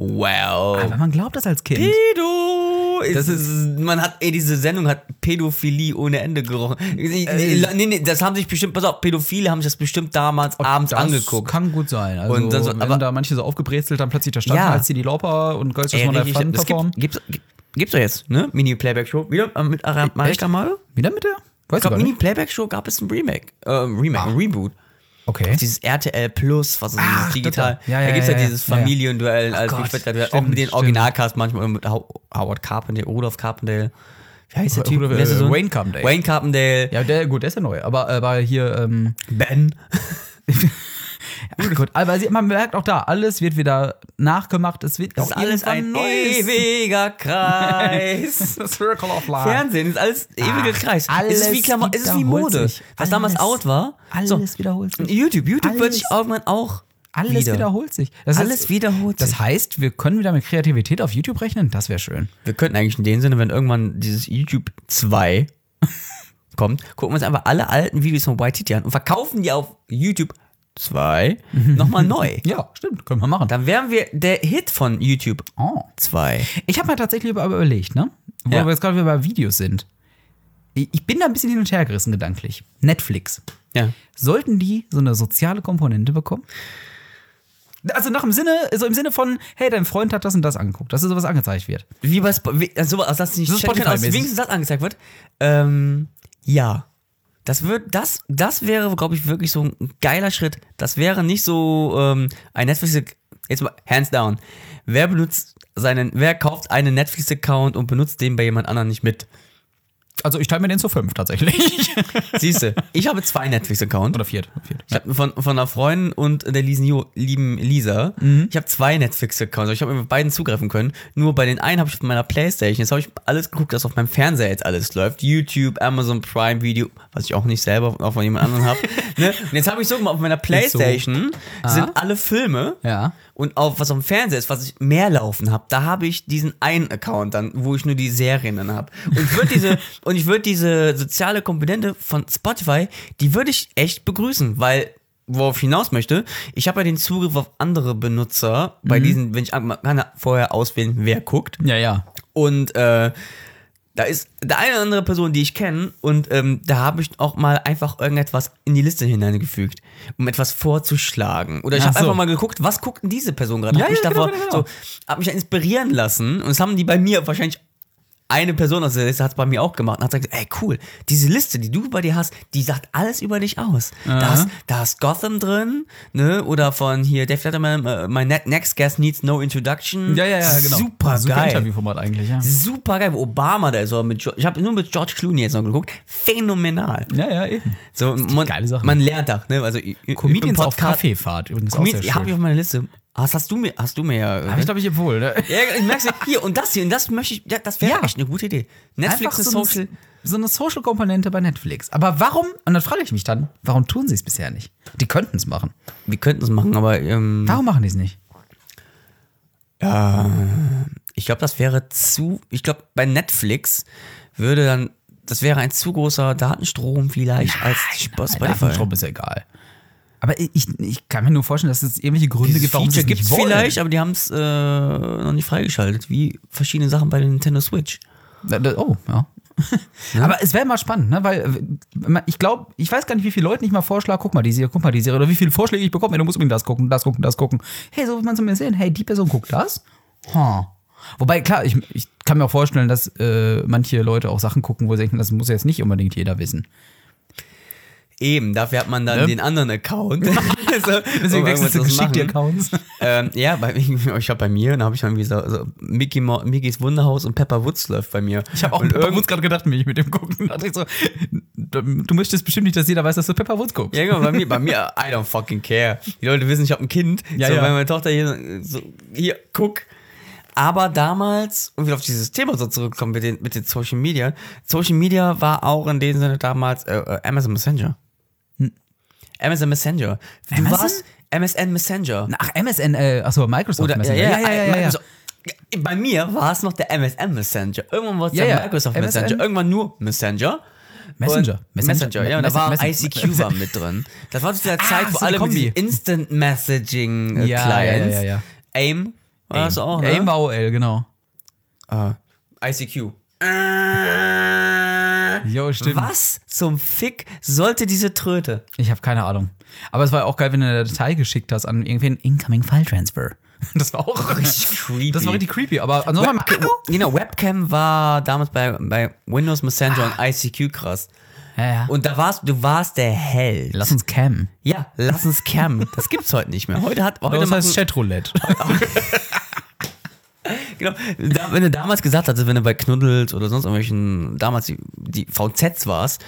wow. Aber man glaubt das als Kind. Pedo! Das ist, man hat, ey, diese Sendung hat Pädophilie ohne Ende gerochen. Nee, nee, nee, das haben sich bestimmt, pass auf, Pädophile haben sich das bestimmt damals abends das angeguckt. Kann gut sein. Also, Und das- wenn aber- da manche so aufgebrezelt dann plötzlich da standen, Ja. als die die Lauper und Girls Ey, richtig, Have Fun performen. gibt, gibt's, gibt's doch jetzt, ne? Mini-Playback-Show. Wieder äh, mit Aram Marika mal? Wieder mit der? Ich Weißt du glaube. Mini-Playback-Show gab es ein Remake. Äh, Remake, ein Reboot. Okay. Dieses RTL Plus, was ist Ach, dieses digital. Ja, ja, da gibt's ja, ja, ja. dieses Ja, ja. Familienduell, als Gott, ich werd grad- auch stimmt, mit den stimmt. Originalcast manchmal mit How- Howard Carpendale, Rudolph Carpendale. Wie heißt der Typ? Der äh, Sohn? Wayne Carpendale. Wayne Carpendale. Ja, der, gut, der ist ja neu. Aber, aber hier, ähm, Ben. ach gut, aber man merkt auch da, alles wird wieder nachgemacht. Es wird Das ist alles ein Neues. ewiger Kreis. Circle of Life. Fernsehen ist alles ewiger Ach, Kreis. alles es ist wie Klammer, es ist wie Mode. sich. Was damals Alles. out war. Alles wiederholt sich. YouTube. YouTube wird Alles. sich irgendwann auch Alles wieder. wiederholt sich. Das Alles heißt, wiederholt sich. Das heißt, wir können wieder mit Kreativität auf YouTube rechnen? Das wäre schön. Wir könnten eigentlich in dem Sinne, wenn irgendwann dieses YouTube 2 kommt, gucken wir uns einfach alle alten Videos von YTT an und verkaufen die auf YouTube 2 nochmal neu. Ja, stimmt. Können wir machen. Dann wären wir der Hit von YouTube Oh. 2. Ich habe mir tatsächlich über- überlegt, ne? Wo Ja. wir jetzt gerade bei Videos sind. Ich bin da ein bisschen hin und her gerissen gedanklich. Netflix. Ja. Sollten die so eine soziale Komponente bekommen? Also nach dem Sinne, so im Sinne von, hey, dein Freund hat das und das angeguckt, dass sowas angezeigt wird. Wie bei Sp wie, also, also dass nicht kann, dass Spotify-mäßig. wenigstens das angezeigt wird. Ähm, ja. Das wird, das, das wäre, glaube ich, wirklich so ein geiler Schritt. Das wäre nicht so ähm, ein Netflix, jetzt mal hands down. Wer benutzt seinen, wer kauft einen Netflix-Account und benutzt den bei jemand anderem nicht mit? Also ich teile mir den zu fünf tatsächlich. Siehste, ich habe zwei Netflix-Accounts. Oder viert. viert. Ich habe von, von einer Freundin und der liesen, Jo- lieben Lisa. Mhm. Ich habe zwei Netflix-Accounts. Ich habe mit beiden zugreifen können. Nur bei den einen habe ich auf meiner Playstation. Jetzt habe ich alles geguckt, dass auf meinem Fernseher jetzt alles läuft. YouTube, Amazon Prime Video, was ich auch nicht selber, auch von jemand anderem habe. ne? Und jetzt habe ich so gemacht, auf meiner Playstation sind alle Filme. Ja. Und auf was auf dem Fernseher ist, was ich mehr laufen habe, da habe ich diesen einen Account dann, wo ich nur die Serien dann habe. Und ich würde diese und ich würde diese soziale Komponente von Spotify, die würde ich echt begrüßen, weil worauf ich hinaus möchte, ich habe ja den Zugriff auf andere Benutzer bei diesen, wenn ich man kann ja vorher auswählen, wer guckt. Ja, ja. Und äh, da ist der eine oder andere Person, die ich kenne, und ähm, da habe ich auch mal einfach irgendetwas in die Liste hineingefügt, um etwas vorzuschlagen. Oder ich habe so. einfach mal geguckt, was guckt denn diese Person gerade? Ja, hab mich ja, davor genau, genau, so, hab mich inspirieren lassen und das haben die bei mir wahrscheinlich eine Person aus der Liste hat es bei mir auch gemacht und hat gesagt, ey cool, diese Liste, die du bei dir hast, die sagt alles über dich aus. Da ist, da ist Gotham drin, ne? Oder von hier Dave Letterman, äh, My Ne- Next Guest Needs No Introduction. Ja, ja, ja, genau. Super Super geil. Interviewformat eigentlich, ja. Super geil. Obama, der ist auch mit, ich habe nur mit George Clooney jetzt noch geguckt. Phänomenal. Ja, ja, eben. So, man, geile Sache. man lernt auch, ne? Also, Comedians auf Kaffeefahrt übrigens auch Comedians, sehr habe ich schön. auf meiner Liste. Hast, hast du mir, hast du mir ja. Hab ich, glaube ich, empfohlen, ne? ja, ich merk's ja. Hier, und das hier, und das möchte ich, ja, das wäre Ja. echt eine gute Idee. Netflix ist so, Social. Eine, so eine Social-Komponente bei Netflix. Aber warum, und dann frage ich mich dann, warum tun sie es bisher nicht? Die könnten es machen. Wir könnten es machen, aber ähm, Warum machen die es nicht? ich glaube, das wäre zu. Ich glaube, bei Netflix würde dann. Das wäre ein zu großer Datenstrom vielleicht als Spotify. Datenstrom ist egal. Aber ich, ich kann mir nur vorstellen, dass es irgendwelche Gründe Dieses gibt, warum sie Feature es gibt's wollen. vielleicht, aber die haben es äh, noch nicht freigeschaltet, wie verschiedene Sachen bei der Nintendo Switch. Da- da- Oh, ja. Aber es wäre mal spannend, ne? Weil äh, ich glaube, ich weiß gar nicht, wie viele Leute nicht mal vorschlagen, guck mal die Serie, guck mal die Serie, oder wie viele Vorschläge ich bekomme, du musst unbedingt das gucken, das gucken, das gucken. Hey, so will man es mir sehen. Hey, die Person guckt das. Huh. Wobei, klar, ich, ich kann mir auch vorstellen, dass äh, manche Leute auch Sachen gucken, wo sie denken, das muss jetzt nicht unbedingt jeder wissen. Eben, dafür hat man dann Ne? den anderen Account. so, Deswegen wechselst du geschickt die. Accounts. Ähm, ja, bei, ich habe bei mir, dann habe ich irgendwie so, so Mickey Mo, Mickey's Wunderhaus und Pepper Woods läuft bei mir. Ich habe auch und Pepper Woods gerade gedacht, wenn ich mit dem gucken. Da dachte ich so, du möchtest bestimmt nicht, dass jeder weiß, dass du Pepper Woods guckst. Ja, genau, bei mir, bei mir, I don't fucking care. Die Leute wissen, ich habe ein Kind. Ja, so, ja. Wenn meine Tochter hier, so, hier, guck. Aber damals, um wieder auf dieses Thema so zurückkommen mit den, mit den Social Media, Social Media war auch in dem Sinne damals äh, äh, Amazon Messenger. Amazon Messenger. Du. Amazon? warst MSN Messenger. Ach, MSN, äh, achso, Microsoft Oder, Messenger. ja, ja, ja, ja, ja. So, bei mir war es noch der MSN Messenger. Irgendwann war es Ja, der ja. Microsoft MSN. Messenger. Irgendwann nur Messenger. Messenger. Messenger. Messenger, ja. Und da war. ICQ war mit drin. Das war zu der Zeit, Ah, wo so alle mit Instant Messaging äh, Ja, Clients. ja, ja, ja. AIM war das auch, ne? AIM war OL, genau. Ah, ICQ. Jo, stimmt. Was zum Fick sollte diese Tröte? Ich habe keine Ahnung. Aber es war auch geil, wenn du eine Datei geschickt hast an irgendwen Incoming File Transfer. Das war auch Richtig creepy. Das war richtig creepy, aber ansonsten Webcam, genau, Webcam war damals bei, bei Windows Messenger und ICQ krass. ja, ja. Und da warst du warst der Held. lass uns cam. Ja, lass uns cammen. Das gibt's heute nicht mehr. Heute hat heute Das heißt Chatroulette. genau, da, wenn du damals gesagt hattest, wenn du bei Knuddels oder sonst irgendwelchen damals die, die VZs warst,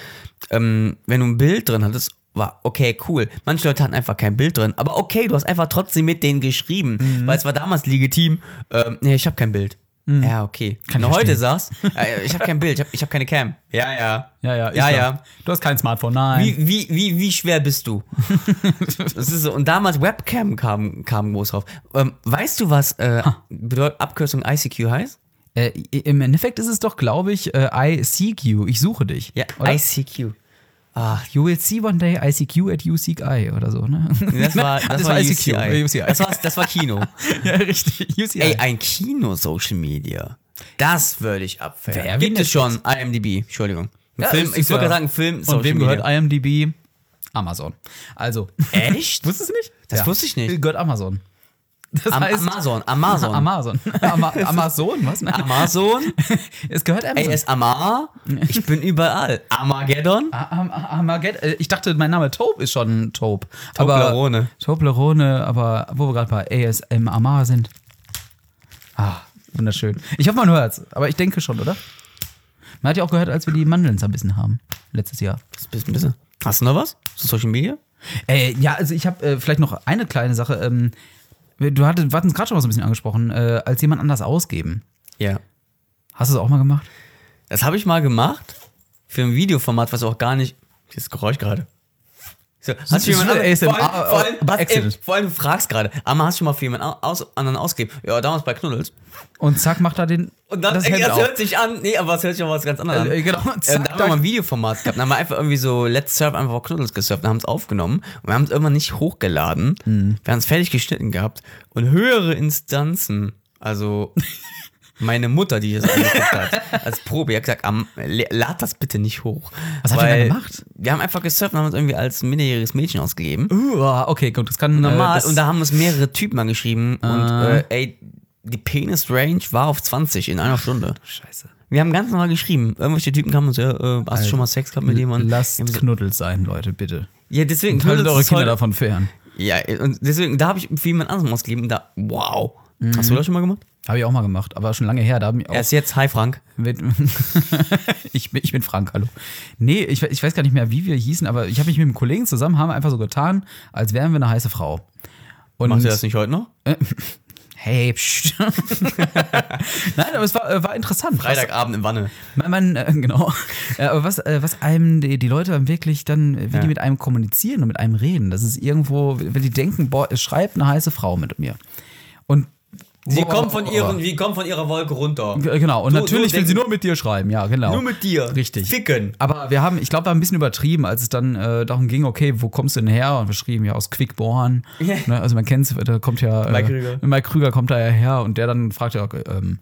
ähm, wenn du ein Bild drin hattest, war okay, cool. Manche Leute hatten einfach kein Bild drin, aber okay, du hast einfach trotzdem mit denen geschrieben, Mhm. weil es war damals legitim. Ähm, nee, ich habe kein Bild. Ja, okay. Kann Wenn du heute sagst, äh, ich habe kein Bild, ich habe ich hab keine Cam. Ja, ja. Ja, ja. Ja, ja. Du hast kein Smartphone, nein. Wie, wie, wie, wie schwer bist du? das ist so. Und damals Webcam kam, kam groß drauf. Ähm, weißt du, was äh, bedeutet Abkürzung ICQ heißt? Äh, Im Endeffekt ist es doch, glaube ich, äh, I seek you. Ich suche dich. Ja, oder? ICQ. Ah, You will see one day ICQ at you seek I oder so, ne? das war, das, war ICQ. UCI. UCI. Das, war, das war Kino. ja, richtig. UCI. Ey, ein Kino-Social Media. Das würde ich. Wer, wie Gibt es schon IMDb? Entschuldigung. Ja, Film, ich wollte ja- gerade sagen, Film, Von wem Media. gehört IMDb? Amazon. Also. Echt? Wusstest du nicht? Das wusste ich nicht. Gehört Amazon. Das Am, heißt, Amazon, Amazon. Amazon. Ama Amazon, was? Nein. Amazon. Es gehört Amazon. Ey, es Amar. Ich bin überall. Armageddon. Am- Armageddon. Äh, Ich dachte, mein Name Tope ist schon Tope. Toblerone. Toblerone, aber wo wir gerade bei ASM Amar sind. Ah, wunderschön. Ich hoffe, man hört's, aber ich denke schon, oder? Man hat ja auch gehört, als wir die Mandeln zerbissen haben, letztes Jahr. Das bist ein bisschen. Hast du noch was? Social Media? Äh, ja, also ich habe äh, vielleicht noch eine kleine Sache. Ähm, du hattest, gerade schon mal so ein bisschen angesprochen, äh, als jemand anders ausgeben. Ja. Hast du es auch mal gemacht? Das habe ich mal gemacht. Für ein Videoformat, was auch gar nicht. Dieses Geräusch gerade. So, hast du jemand für anderen- ASMR, vor, allem, vor, allem, ey, vor allem, du fragst gerade, aber hast du schon mal für jemanden aus, anderen ausgegeben? Ja, damals bei Knuddels. Und zack, macht er den. Und dann, das ey, das hört sich an, nee, aber es hört sich auch was ganz anderes an. Äh, genau, Ähm, zack, da haben wir mal ein Videoformat gehabt. Dann haben wir einfach irgendwie so Let's Surf einfach auf Knuddels gesurft und haben es aufgenommen. Und wir haben es irgendwann nicht hochgeladen. Mhm. Wir haben es fertig geschnitten gehabt. Und höhere Instanzen, also meine Mutter, die das angeguckt hat, als Probe, die hat gesagt, am, lad das bitte nicht hoch. Was habt ihr denn gemacht? Wir haben einfach gesurft und haben uns irgendwie als minderjähriges Mädchen ausgegeben. Uh, okay, gut, das kann Normal. Äh, das, und da haben uns mehrere Typen angeschrieben. Und Ah. äh, ey, die Penis-Range war auf 20 in einer Stunde. Scheiße. Wir haben ganz normal geschrieben. Irgendwelche Typen kamen und so, ja, äh, hast du schon mal Sex gehabt mit jemandem? Lasst so- Knuddels sein, Leute, bitte. Ja, deswegen. Und haltet eure Kinder davon fern. Ja, und deswegen, da habe ich für jemand anderes ausgegeben. Da, wow. Mhm. Hast du das schon mal gemacht? Habe ich auch mal gemacht, aber schon lange her. Da haben auch Erst jetzt, hi Frank. Ich, bin, ich bin Frank, hallo. Nee, ich, ich weiß gar nicht mehr, wie wir hießen, aber ich habe mich mit einem Kollegen zusammen, haben einfach so getan, als wären wir eine heiße Frau. Und Macht ihr das nicht heute noch? Hey, pst. Nein, aber es war, äh, war interessant. Freitagabend in Wanne. Man, man äh, genau. Äh, aber was, äh, was einem die, die Leute dann wirklich dann, äh, wie Ja. die mit einem kommunizieren und mit einem reden, das ist irgendwo, wenn die denken, boah, es schreibt eine heiße Frau mit mir. Und Sie kommt von ihren, wie kommt von ihrer Wolke runter. Genau, und So- natürlich will sie nur mit dir schreiben, ja, genau. Nur mit dir. Richtig. Ficken. Aber wir haben, ich glaube, wir haben ein bisschen übertrieben, als es dann äh, darum ging, okay, wo kommst du denn her? Und wir schrieben ja aus Quickborn. Ne, also man kennt da kommt ja. Äh, Mike Krüger. Mike Krüger kommt da ja her und der dann fragt ja, okay, ähm,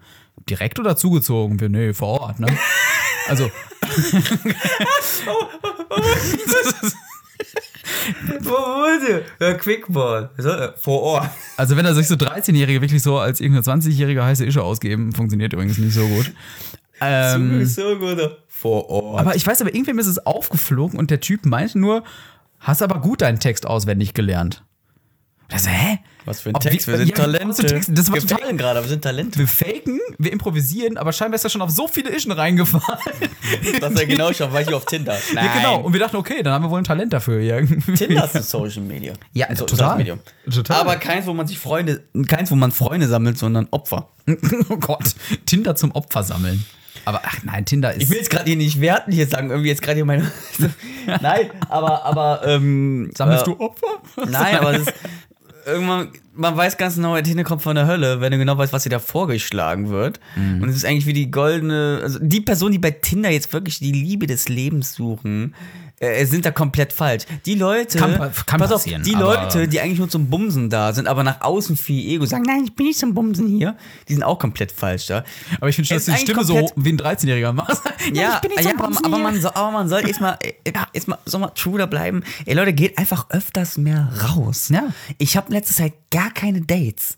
direkt oder zugezogen? Wir, nee, vor Ort, ne? Also, Wo wurde? Ja, Quickball. Äh, Vor Ort. also wenn er sich so 13-Jährige wirklich so als irgendeine 20-Jährige heiße Ische ausgeben, funktioniert übrigens nicht so gut. Ähm, so gut. Vor Ort. aber ich weiß, aber irgendwem ist es aufgeflogen und der Typ meinte nur, hast aber gut deinen Text auswendig gelernt. Und er so, hä? Was für ein Ob Text, wir- wir sind ja, für Talente. Texte? Das wir fehlen gerade, wir sind Talente. Wir faken, wir improvisieren, aber scheinbar ist er schon auf so viele Ischen reingefahren. Was er genau schon, war ich auf Tinder. Nein. Ja, genau. Und wir dachten, okay, dann haben wir wohl ein Talent dafür. Ja, Tinder ist ein Social Media. Ja, so total. Medium. Total. Aber keins, wo man sich Freunde, keins, wo man Freunde sammelt, sondern Opfer. oh Gott, Tinder zum Opfer sammeln. Aber ach nein, Tinder ist. Ich will jetzt gerade hier nicht werten, hier sagen, irgendwie jetzt gerade hier meine. Nein, aber, aber, ähm. Sammelst äh, du Opfer? Nein, aber es ist, irgendwann, man weiß ganz genau, Tinder kommt von der Hölle, wenn du genau weißt, was dir da vorgeschlagen wird. Mhm. Und es ist eigentlich wie die goldene, also die Person, die bei Tinder jetzt wirklich die Liebe des Lebens suchen, äh, sind da komplett falsch. Die Leute, Kann kann pass auf, die Leute, die eigentlich nur zum Bumsen da sind, aber nach außen viel Ego sagen, nein, ich bin nicht zum Bumsen hier, die sind auch komplett falsch da. Aber ich finde schon, dass du die Stimme so wie ein 13-Jähriger machst. Ja, ich bin nicht ja zum aber, aber, man soll, aber man soll erstmal erst mal, soll mal true da bleiben. Ey Leute, geht einfach öfters mehr raus. Ja. Ich habe in letzter Zeit gar keine Dates.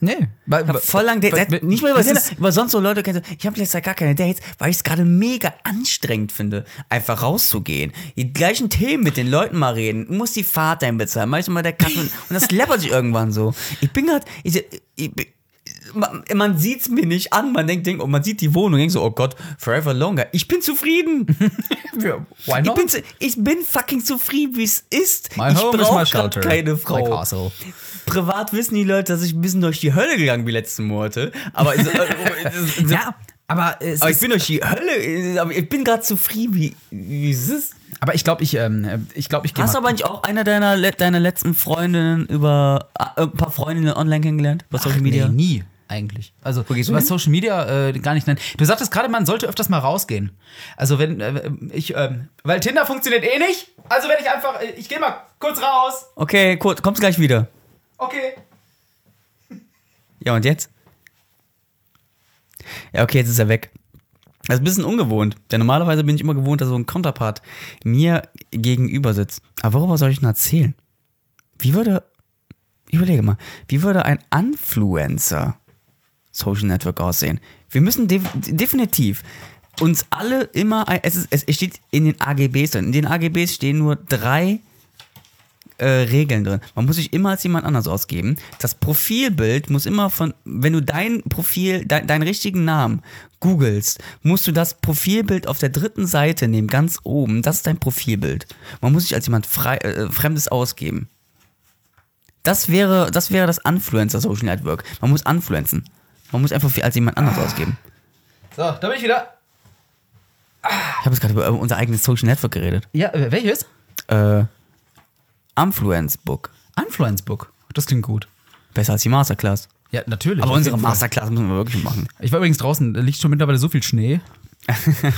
Nee. Weil, Ich hab voll lang Dates. weil- Nicht mal über das Tinder, aber sonst so Leute kennen. Ich habe letzter Zeit gar keine Dates, weil ich es gerade mega anstrengend finde, einfach rauszugehen. Die gleichen Themen mit den Leuten mal reden. Du musst die Fahrt einbezahlen. Manchmal der Kaffee. und das läppert sich irgendwann so. Ich bin gerade. Ich, ich, bin- man, man sieht's mir nicht an. Man denkt, denkt, und man sieht die Wohnung und denkt so, oh Gott, forever longer. Ich bin zufrieden. Ja, why Ich not? bin, zu- ich bin fucking zufrieden, wie es ist. My ich brauche keine Frau. Privat wissen die Leute, dass ich ein bisschen durch die Hölle gegangen bin die letzten Monate. Aber, äh, äh, Ja, aber es aber ich bin durch die Hölle. äh, Aber ich bin gerade zufrieden, wie, wie es ist. aber ich glaube, ich, ähm, ich glaube, ich gehe Hast du aber nicht auch einer deiner, deiner letzten Freundinnen über äh, ein paar Freundinnen online kennengelernt? Über Social Media? Nee, nie eigentlich. Also über? Social Media äh, gar nicht. Nein. Du sagtest gerade, man sollte öfters mal rausgehen. Also wenn äh, ich, ähm, weil Tinder funktioniert eh nicht. Also wenn ich einfach, äh, ich gehe mal kurz raus. Okay, kurz, kommst gleich wieder. Okay. Ja, und jetzt? Ja, okay, jetzt ist er weg. Das ist ein bisschen ungewohnt. Denn normalerweise bin ich immer gewohnt, dass so ein Counterpart mir gegenüber sitzt. Aber worüber soll ich denn erzählen? Wie würde, ich überlege mal, wie würde ein Influencer Social Network aussehen? Wir müssen def definitiv uns alle immer, es, ist, es steht in den AGBs drin. In den AGBs stehen nur drei äh, Regeln drin. Man muss sich immer als jemand anders ausgeben. Das Profilbild muss immer von, wenn du dein Profil, dein, deinen richtigen Namen googelst, musst du das Profilbild auf der dritten Seite nehmen, ganz oben. Das ist dein Profilbild. Man muss sich als jemand frei, äh, Fremdes ausgeben. Das wäre, das wäre das Influencer Social Network. Man muss influenzen. Man muss einfach als jemand anders ausgeben. So, da bin ich wieder. Ich habe jetzt gerade über unser eigenes Social Network geredet. Ja, äh, welches? Äh, Influence Book. Influence Book. Das klingt gut. Besser als die Masterclass. Ja, natürlich. Aber unsere. Masterclass müssen wir wirklich machen. Ich war übrigens draußen, da liegt schon mittlerweile so viel Schnee.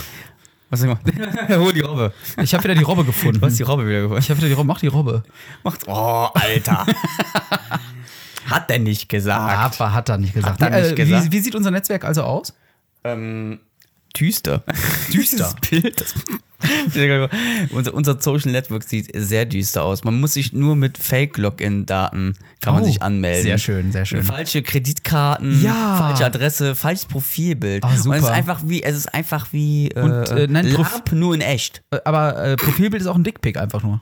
Was mal? Hol die Robbe. Ich habe wieder die Robbe gefunden. Du hast die Robbe wieder geholt. Ich habe wieder die Robbe. Mach die Robbe. Macht. Oh, Alter. Hat er nicht gesagt. Aber hat er nicht gesagt. Hat er nicht äh, gesagt. Wie, wie sieht unser Netzwerk also aus? Ähm, düster. Düster. Dieses Bild. Unser, unser Social Network sieht sehr düster aus. Man muss sich nur mit Fake-Login-Daten kann man Oh, sich anmelden. sehr schön, sehr schön. Falsche Kreditkarten, Ja. falsche Adresse, falsches Profilbild. Ah, super. Und es ist einfach wie, es ist einfach wie äh, Und, äh, nein, Prof- nur in echt. Äh, Aber äh, Profilbild ist auch ein Dickpick einfach nur.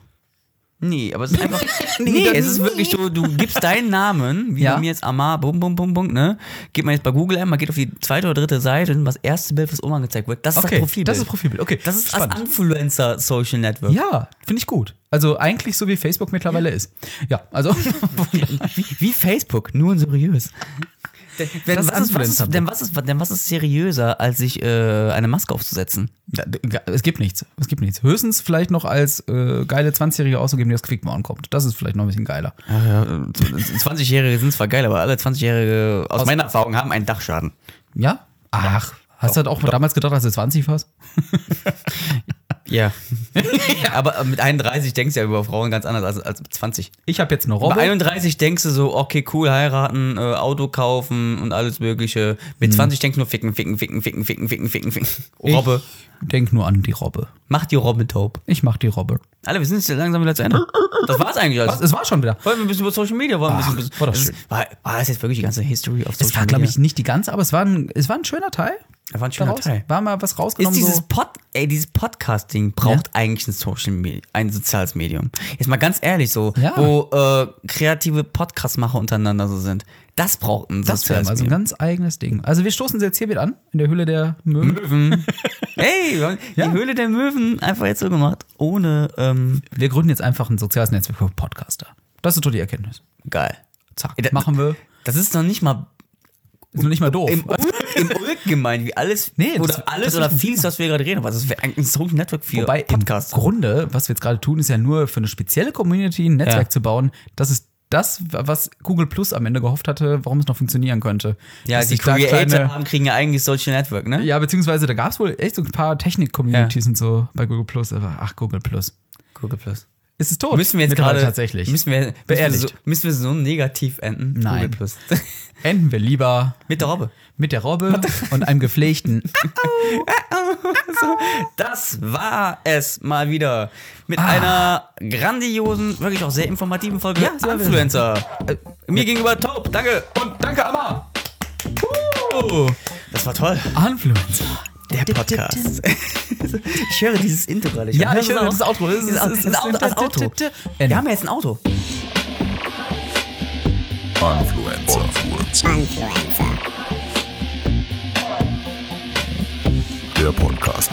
Nee, aber es ist einfach. Nee, nee, es ist- wirklich so, du gibst deinen Namen, wie Ja. bei mir jetzt Amar, bum, bum, bum, bum, ne? Geht man jetzt bei Google ein, man geht auf die zweite oder dritte Seite und das erste Bild, was oben angezeigt wird, das ist Okay, das Profilbild. das ist Profilbild. Okay, Das ist spannend. das Influencer-Social Network. Ja, finde ich gut. Also eigentlich so wie Facebook mittlerweile ist. Ja, also Wie, wie Facebook, nur und seriös. Denn, denn, Das was ist, was ist, denn, was ist, denn was ist seriöser, als sich äh, eine Maske aufzusetzen? Ja, es gibt nichts. Es gibt nichts. Höchstens vielleicht noch als äh, geile 20-Jährige auszugeben, die aus Quickborn kommt. Das ist vielleicht noch ein bisschen geiler. Ja, 20-Jährige sind zwar geil, aber alle 20-Jährige, aus, meiner Erfahrung, haben einen Dachschaden. Ja? Ach, hast du das auch damals gedacht, als du 20 warst? Ja. aber mit 31 denkst du ja über Frauen ganz anders als, als mit 20. Ich habe jetzt eine Bei Robbe. 31 denkst du so, okay, cool, heiraten, äh, Auto kaufen und alles mögliche. Mit 20 denkst du nur ficken, ficken, ficken, ficken, ficken, ficken, ficken, ficken. Robbe. Denk nur an die Robbe. Mach die Robbe taub. Ich mach die Robbe. Alle, wir sind jetzt langsam wieder zu Ende. Das war's eigentlich. Was? Also. Es war schon wieder. Wollen wir ein bisschen über Social Media? Wollen wir ein bisschen, war das schön. ist- war, war das jetzt wirklich die ganze History of Social Es war, glaube Media? ich, nicht die ganze, aber es war ein, es war ein schöner Teil. Das war ein schöner daraus. Teil. War mal was Ist rausgenommen. dieses so. Pod, ey, dieses Podcasting braucht eigentlich ein Social Media, ein soziales Medium. Jetzt mal ganz ehrlich so, Ja. wo äh, kreative Podcastmacher untereinander so sind. Das braucht ein Das soziales mal so ein Medium. ganz eigenes Ding. Also wir stoßen sie jetzt hier wieder an, in der Hülle der Möwen. Ey, wir haben Ja. die Höhle der Möwen einfach jetzt so gemacht, ohne ähm, Wir gründen jetzt einfach ein soziales Netzwerk für Podcaster. Das ist doch die Erkenntnis. geil. Zack, Ey, da- machen wir. Das ist noch nicht mal Ist noch nicht mal doof. im, im Ulk gemeint, wie alles Nee, das- oder alles das oder vieles, was wir gerade reden, aber das wäre eigentlich ein Social Network für Wobei Podcasts. im Grunde, was wir jetzt gerade tun, ist ja nur für eine spezielle Community ein Netzwerk Ja. zu bauen. Das ist das, was Google Plus am Ende gehofft hatte, warum es noch funktionieren könnte. Ja, Dass die Creator kleine- haben, kriegen ja eigentlich Social Network, ne? Ja, beziehungsweise da gab es wohl echt so ein paar Technik-Communities und so bei Google Plus. Aber ach, Google Plus. Google Plus. Ist es tot? Müssen wir jetzt gerade tatsächlich. Müssen wir, müssen wir, so, müssen wir so negativ enden? Nein. Enden wir lieber Mit der Robbe. mit der Robbe und einem gepflegten. Das war es mal wieder mit Ah. einer grandiosen, wirklich auch sehr informativen Folge Ja, sehr Influencer. Äh, Mir gegenüber taub, danke. und danke, Amma! Das war toll. Influencer. Der Podcast. ich höre dieses Intro gerade. Ja, ich höre das Outro. Das ist das Auto. Wir haben ja jetzt ein Auto. Influencer. Influencer. Der Podcast.